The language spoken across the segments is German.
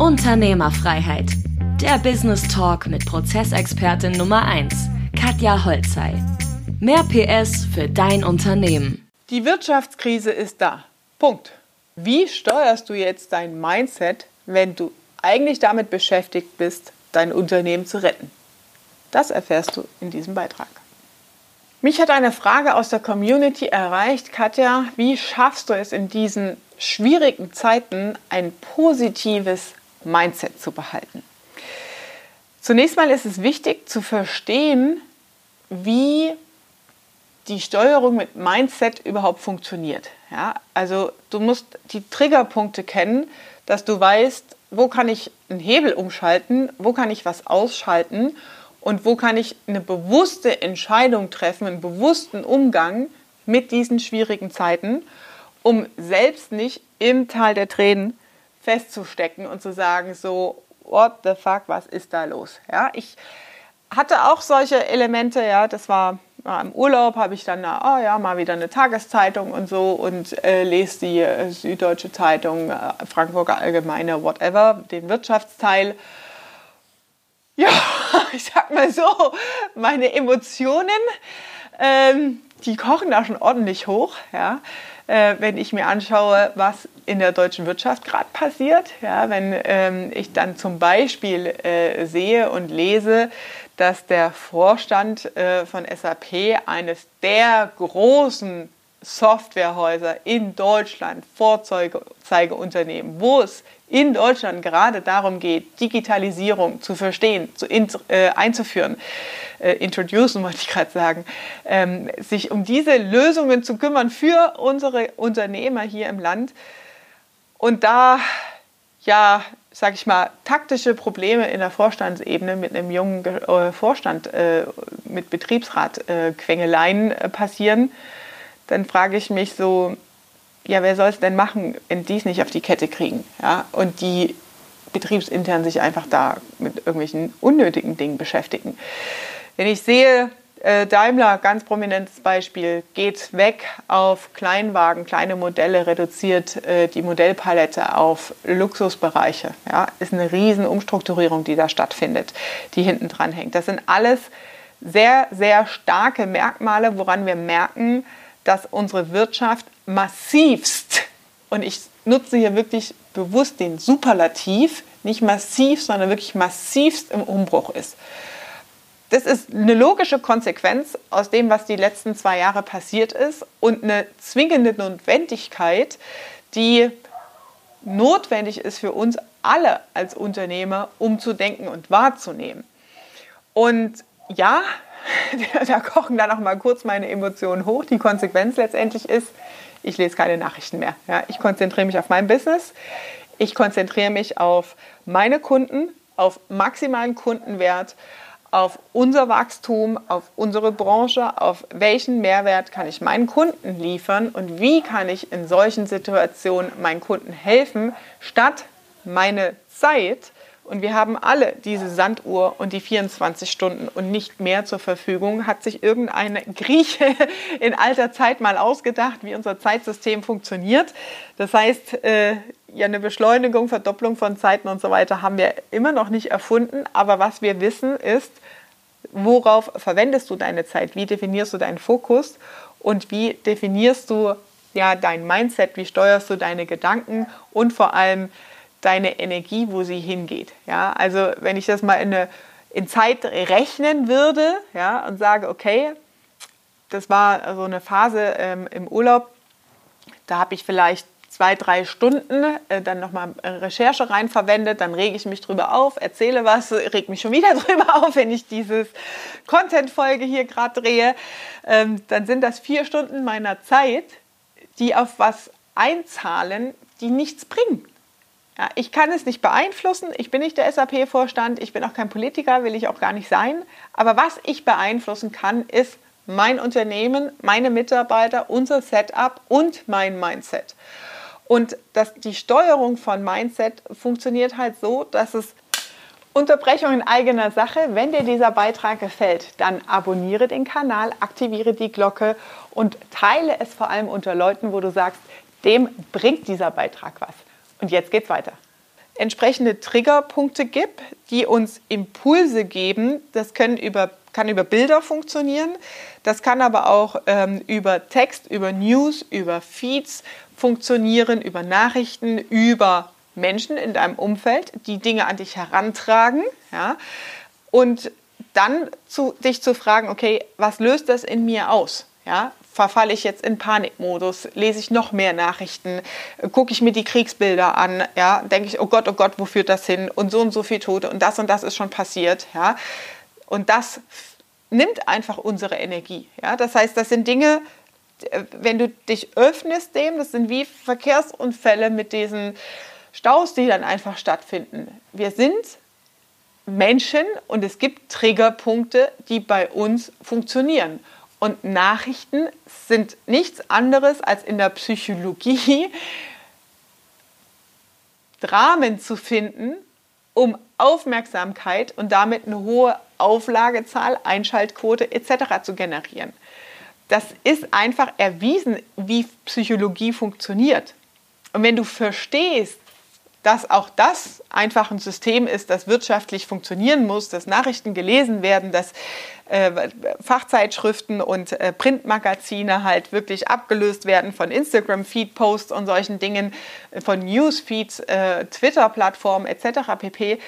Unternehmerfreiheit. Der Business Talk mit Prozessexpertin Nummer 1, Katja Holzei. Mehr PS für dein Unternehmen. Die Wirtschaftskrise ist da. Punkt. Wie steuerst du jetzt dein Mindset, wenn du eigentlich damit beschäftigt bist, dein Unternehmen zu retten? Das erfährst du in diesem Beitrag. Mich hat eine Frage aus der Community erreicht. Katja, wie schaffst du es in diesen schwierigen Zeiten ein positives Mindset zu behalten. Zunächst mal ist es wichtig zu verstehen, wie die Steuerung mit Mindset überhaupt funktioniert. Ja, also du musst die Triggerpunkte kennen, dass du weißt, wo kann ich einen Hebel umschalten, wo kann ich was ausschalten und wo kann ich eine bewusste Entscheidung treffen, einen bewussten Umgang mit diesen schwierigen Zeiten, um selbst nicht im Tal der Tränen festzustecken und zu sagen, so, what the fuck, was ist da los? Ja, ich hatte auch solche Elemente, ja, das war ja, im Urlaub, habe ich dann, oh ja, mal wieder eine Tageszeitung und so und äh, lese die äh, Süddeutsche Zeitung, äh, Frankfurter Allgemeine, whatever, den Wirtschaftsteil. Ja, ich sag mal so, meine Emotionen, ähm, die kochen da schon ordentlich hoch, ja äh, wenn ich mir anschaue, was in der deutschen Wirtschaft gerade passiert. Ja, wenn ähm, ich dann zum Beispiel äh, sehe und lese, dass der Vorstand äh, von SAP eines der großen Softwarehäuser in Deutschland, Vorzeigeunternehmen, wo es in Deutschland gerade darum geht, Digitalisierung zu verstehen, zu, äh, einzuführen, äh, introducen wollte ich gerade sagen, ähm, sich um diese Lösungen zu kümmern für unsere Unternehmer hier im Land. Und da, ja, sage ich mal, taktische Probleme in der Vorstandsebene mit einem jungen äh, Vorstand, äh, mit Betriebsrat-Quengeleien äh, passieren, dann frage ich mich so, ja, wer soll es denn machen, wenn die es nicht auf die Kette kriegen? Ja? Und die betriebsintern sich einfach da mit irgendwelchen unnötigen Dingen beschäftigen. Wenn ich sehe, äh, Daimler, ganz prominentes Beispiel, geht weg auf Kleinwagen, kleine Modelle, reduziert äh, die Modellpalette auf Luxusbereiche. Ja, ist eine riesen Umstrukturierung, die da stattfindet, die hinten dran hängt. Das sind alles sehr, sehr starke Merkmale, woran wir merken, dass unsere Wirtschaft massivst, und ich nutze hier wirklich bewusst den Superlativ, nicht massiv, sondern wirklich massivst im Umbruch ist. Das ist eine logische Konsequenz aus dem, was die letzten zwei Jahre passiert ist und eine zwingende Notwendigkeit, die notwendig ist für uns alle als Unternehmer, um zu denken und wahrzunehmen. Und ja, da kochen dann auch mal kurz meine Emotionen hoch. Die Konsequenz letztendlich ist, ich lese keine Nachrichten mehr. Ja, ich konzentriere mich auf mein Business. Ich konzentriere mich auf meine Kunden, auf maximalen Kundenwert, auf unser Wachstum, auf unsere Branche, auf welchen Mehrwert kann ich meinen Kunden liefern und wie kann ich in solchen Situationen meinen Kunden helfen, statt meine Zeit und wir haben alle diese Sanduhr und die 24 Stunden und nicht mehr zur Verfügung. Hat sich irgendein Grieche in alter Zeit mal ausgedacht, wie unser Zeitsystem funktioniert. Das heißt, äh, ja, eine Beschleunigung, Verdopplung von Zeiten und so weiter haben wir immer noch nicht erfunden. Aber was wir wissen ist, worauf verwendest du deine Zeit? Wie definierst du deinen Fokus? Und wie definierst du ja, dein Mindset? Wie steuerst du deine Gedanken? Und vor allem, deine Energie, wo sie hingeht. Ja, also wenn ich das mal in, eine, in Zeit rechnen würde ja, und sage, okay, das war so eine Phase ähm, im Urlaub, da habe ich vielleicht zwei, drei Stunden äh, dann nochmal Recherche rein verwendet, dann rege ich mich drüber auf, erzähle was, reg mich schon wieder drüber auf, wenn ich dieses Content-Folge hier gerade drehe. Ähm, dann sind das vier Stunden meiner Zeit, die auf was einzahlen, die nichts bringen. Ja, ich kann es nicht beeinflussen. Ich bin nicht der SAP-Vorstand. Ich bin auch kein Politiker, will ich auch gar nicht sein. Aber was ich beeinflussen kann, ist mein Unternehmen, meine Mitarbeiter, unser Setup und mein Mindset. Und das, die Steuerung von Mindset funktioniert halt so, dass es Unterbrechung in eigener Sache. Wenn dir dieser Beitrag gefällt, dann abonniere den Kanal, aktiviere die Glocke und teile es vor allem unter Leuten, wo du sagst, dem bringt dieser Beitrag was. Und jetzt geht's weiter. entsprechende Triggerpunkte gibt, die uns Impulse geben. Das können über, kann über Bilder funktionieren, das kann aber auch ähm, über Text, über News, über Feeds funktionieren, über Nachrichten, über Menschen in deinem Umfeld, die Dinge an dich herantragen. Ja? Und dann zu, dich zu fragen, okay, was löst das in mir aus? Ja? Verfalle ich jetzt in Panikmodus? Lese ich noch mehr Nachrichten? Gucke ich mir die Kriegsbilder an? Ja? Denke ich, oh Gott, oh Gott, wo führt das hin? Und so und so viel Tote und das und das ist schon passiert. Ja? Und das nimmt einfach unsere Energie. Ja? Das heißt, das sind Dinge, wenn du dich öffnest dem, das sind wie Verkehrsunfälle mit diesen Staus, die dann einfach stattfinden. Wir sind Menschen und es gibt Triggerpunkte, die bei uns funktionieren. Und Nachrichten sind nichts anderes als in der Psychologie Dramen zu finden, um Aufmerksamkeit und damit eine hohe Auflagezahl, Einschaltquote etc. zu generieren. Das ist einfach erwiesen, wie Psychologie funktioniert. Und wenn du verstehst, dass auch das einfach ein System ist, das wirtschaftlich funktionieren muss, dass Nachrichten gelesen werden, dass äh, Fachzeitschriften und äh, Printmagazine halt wirklich abgelöst werden von Instagram-Feed-Posts und solchen Dingen, äh, von Newsfeeds, äh, Twitter-Plattformen etc. pp.,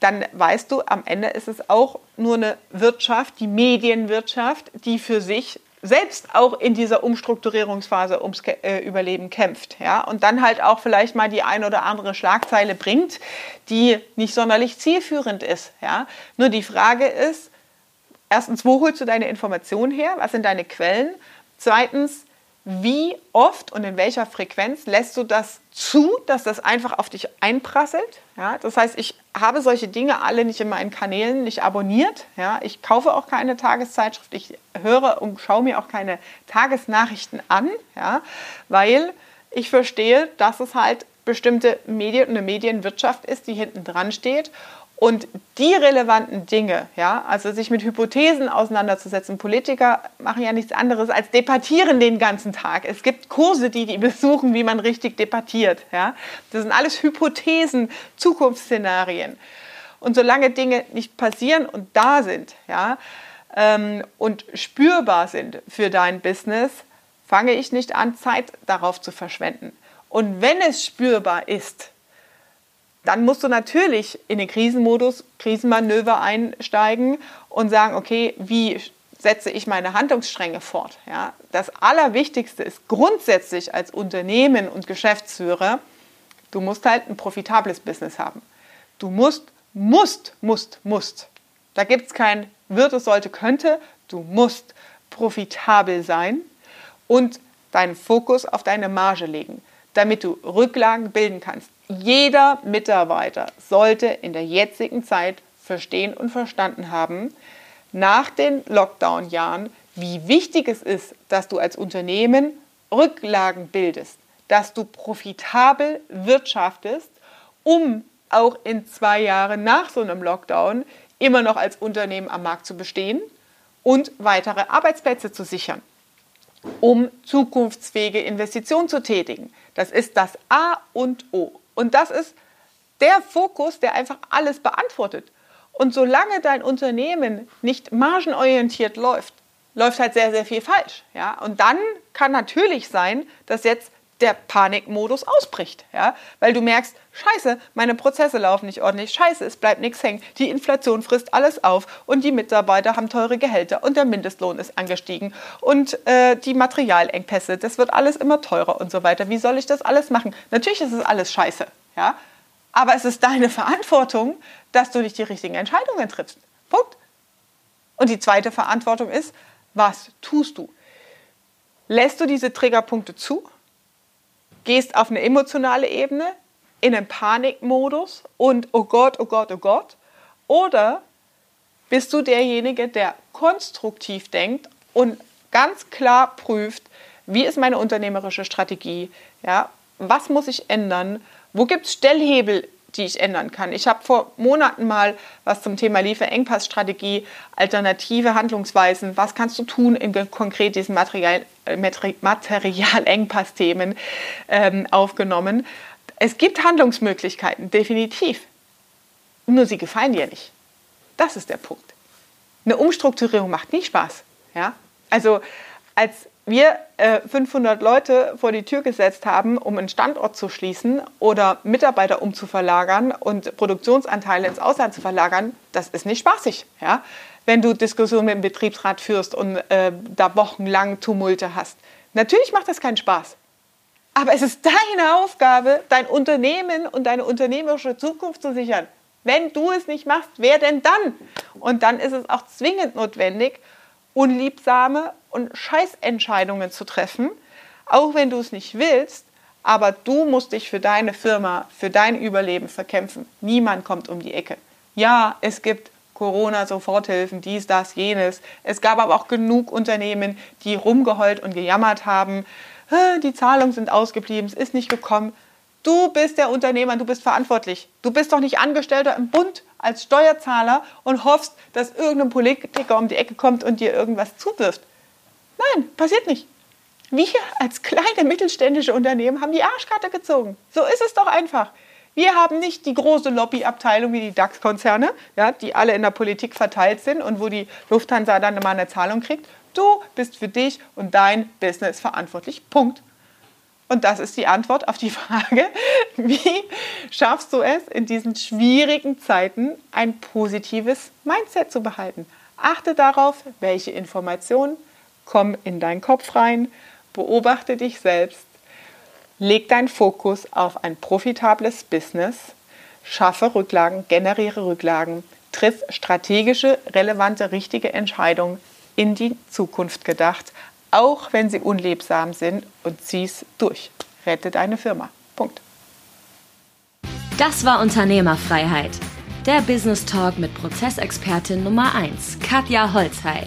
dann weißt du, am Ende ist es auch nur eine Wirtschaft, die Medienwirtschaft, die für sich selbst auch in dieser Umstrukturierungsphase ums äh, Überleben kämpft. Ja? Und dann halt auch vielleicht mal die ein oder andere Schlagzeile bringt, die nicht sonderlich zielführend ist. Ja? Nur die Frage ist, erstens, wo holst du deine Informationen her? Was sind deine Quellen? Zweitens, wie oft und in welcher Frequenz lässt du das zu, dass das einfach auf dich einprasselt? Ja, das heißt, ich habe solche Dinge alle nicht in meinen Kanälen nicht abonniert. Ja, ich kaufe auch keine Tageszeitschrift, ich höre und schaue mir auch keine Tagesnachrichten an, ja, weil ich verstehe, dass es halt bestimmte Medien und eine Medienwirtschaft ist, die hinten dran steht und die relevanten Dinge, ja, also sich mit Hypothesen auseinanderzusetzen, Politiker machen ja nichts anderes als debattieren den ganzen Tag. Es gibt Kurse, die die besuchen, wie man richtig debattiert, ja. Das sind alles Hypothesen, Zukunftsszenarien. Und solange Dinge nicht passieren und da sind, ja, ähm, und spürbar sind für dein Business, fange ich nicht an, Zeit darauf zu verschwenden. Und wenn es spürbar ist, dann musst du natürlich in den Krisenmodus, Krisenmanöver einsteigen und sagen, okay, wie setze ich meine Handlungsstränge fort? Ja, das Allerwichtigste ist grundsätzlich als Unternehmen und Geschäftsführer, du musst halt ein profitables Business haben. Du musst, musst, musst, musst. Da gibt es kein würde, sollte, könnte. Du musst profitabel sein und deinen Fokus auf deine Marge legen, damit du Rücklagen bilden kannst jeder Mitarbeiter sollte in der jetzigen Zeit verstehen und verstanden haben, nach den Lockdown-Jahren, wie wichtig es ist, dass du als Unternehmen Rücklagen bildest, dass du profitabel wirtschaftest, um auch in zwei Jahren nach so einem Lockdown immer noch als Unternehmen am Markt zu bestehen und weitere Arbeitsplätze zu sichern, um zukunftsfähige Investitionen zu tätigen. Das ist das A und O. Und das ist der Fokus, der einfach alles beantwortet. Und solange dein Unternehmen nicht margenorientiert läuft, läuft halt sehr, sehr viel falsch. Ja? Und dann kann natürlich sein, dass jetzt der Panikmodus ausbricht, ja, weil du merkst, scheiße, meine Prozesse laufen nicht ordentlich, scheiße, es bleibt nichts hängen, die Inflation frisst alles auf und die Mitarbeiter haben teure Gehälter und der Mindestlohn ist angestiegen und äh, die Materialengpässe, das wird alles immer teurer und so weiter. Wie soll ich das alles machen? Natürlich ist es alles scheiße, ja, aber es ist deine Verantwortung, dass du nicht die richtigen Entscheidungen triffst. Punkt. Und die zweite Verantwortung ist, was tust du? Lässt du diese Triggerpunkte zu? Gehst auf eine emotionale Ebene in einen Panikmodus und oh Gott, oh Gott, oh Gott. Oder bist du derjenige, der konstruktiv denkt und ganz klar prüft, wie ist meine unternehmerische Strategie? Ja, was muss ich ändern? Wo gibt es Stellhebel die ich ändern kann. Ich habe vor Monaten mal was zum Thema Lieferengpassstrategie, alternative Handlungsweisen, was kannst du tun in konkret diesen Material, äh, Materialengpass-Themen ähm, aufgenommen. Es gibt Handlungsmöglichkeiten, definitiv. Nur sie gefallen dir nicht. Das ist der Punkt. Eine Umstrukturierung macht nie Spaß. Ja? Also als wir äh, 500 Leute vor die Tür gesetzt haben, um einen Standort zu schließen oder Mitarbeiter umzuverlagern und Produktionsanteile ins Ausland zu verlagern, das ist nicht spaßig. Ja? Wenn du Diskussionen mit dem Betriebsrat führst und äh, da wochenlang Tumulte hast. Natürlich macht das keinen Spaß. Aber es ist deine Aufgabe, dein Unternehmen und deine unternehmerische Zukunft zu sichern. Wenn du es nicht machst, wer denn dann? Und dann ist es auch zwingend notwendig, unliebsame und Scheißentscheidungen zu treffen, auch wenn du es nicht willst, aber du musst dich für deine Firma, für dein Überleben verkämpfen. Niemand kommt um die Ecke. Ja, es gibt Corona-Soforthilfen, dies, das, jenes. Es gab aber auch genug Unternehmen, die rumgeheult und gejammert haben. Die Zahlungen sind ausgeblieben, es ist nicht gekommen. Du bist der Unternehmer, du bist verantwortlich. Du bist doch nicht Angestellter im Bund als Steuerzahler und hoffst, dass irgendein Politiker um die Ecke kommt und dir irgendwas zuwirft. Nein, passiert nicht. Wir als kleine mittelständische Unternehmen haben die Arschkarte gezogen. So ist es doch einfach. Wir haben nicht die große Lobbyabteilung wie die DAX-Konzerne, ja, die alle in der Politik verteilt sind und wo die Lufthansa dann mal eine Zahlung kriegt. Du bist für dich und dein Business verantwortlich. Punkt. Und das ist die Antwort auf die Frage, wie schaffst du es, in diesen schwierigen Zeiten ein positives Mindset zu behalten? Achte darauf, welche Informationen kommen in deinen Kopf rein, beobachte dich selbst, leg deinen Fokus auf ein profitables Business, schaffe Rücklagen, generiere Rücklagen, triff strategische, relevante, richtige Entscheidungen in die Zukunft gedacht, auch wenn sie unlebsam sind und zieh's durch. Rette deine Firma. Punkt. Das war Unternehmerfreiheit. Der Business Talk mit Prozessexpertin Nummer 1, Katja Holzhey.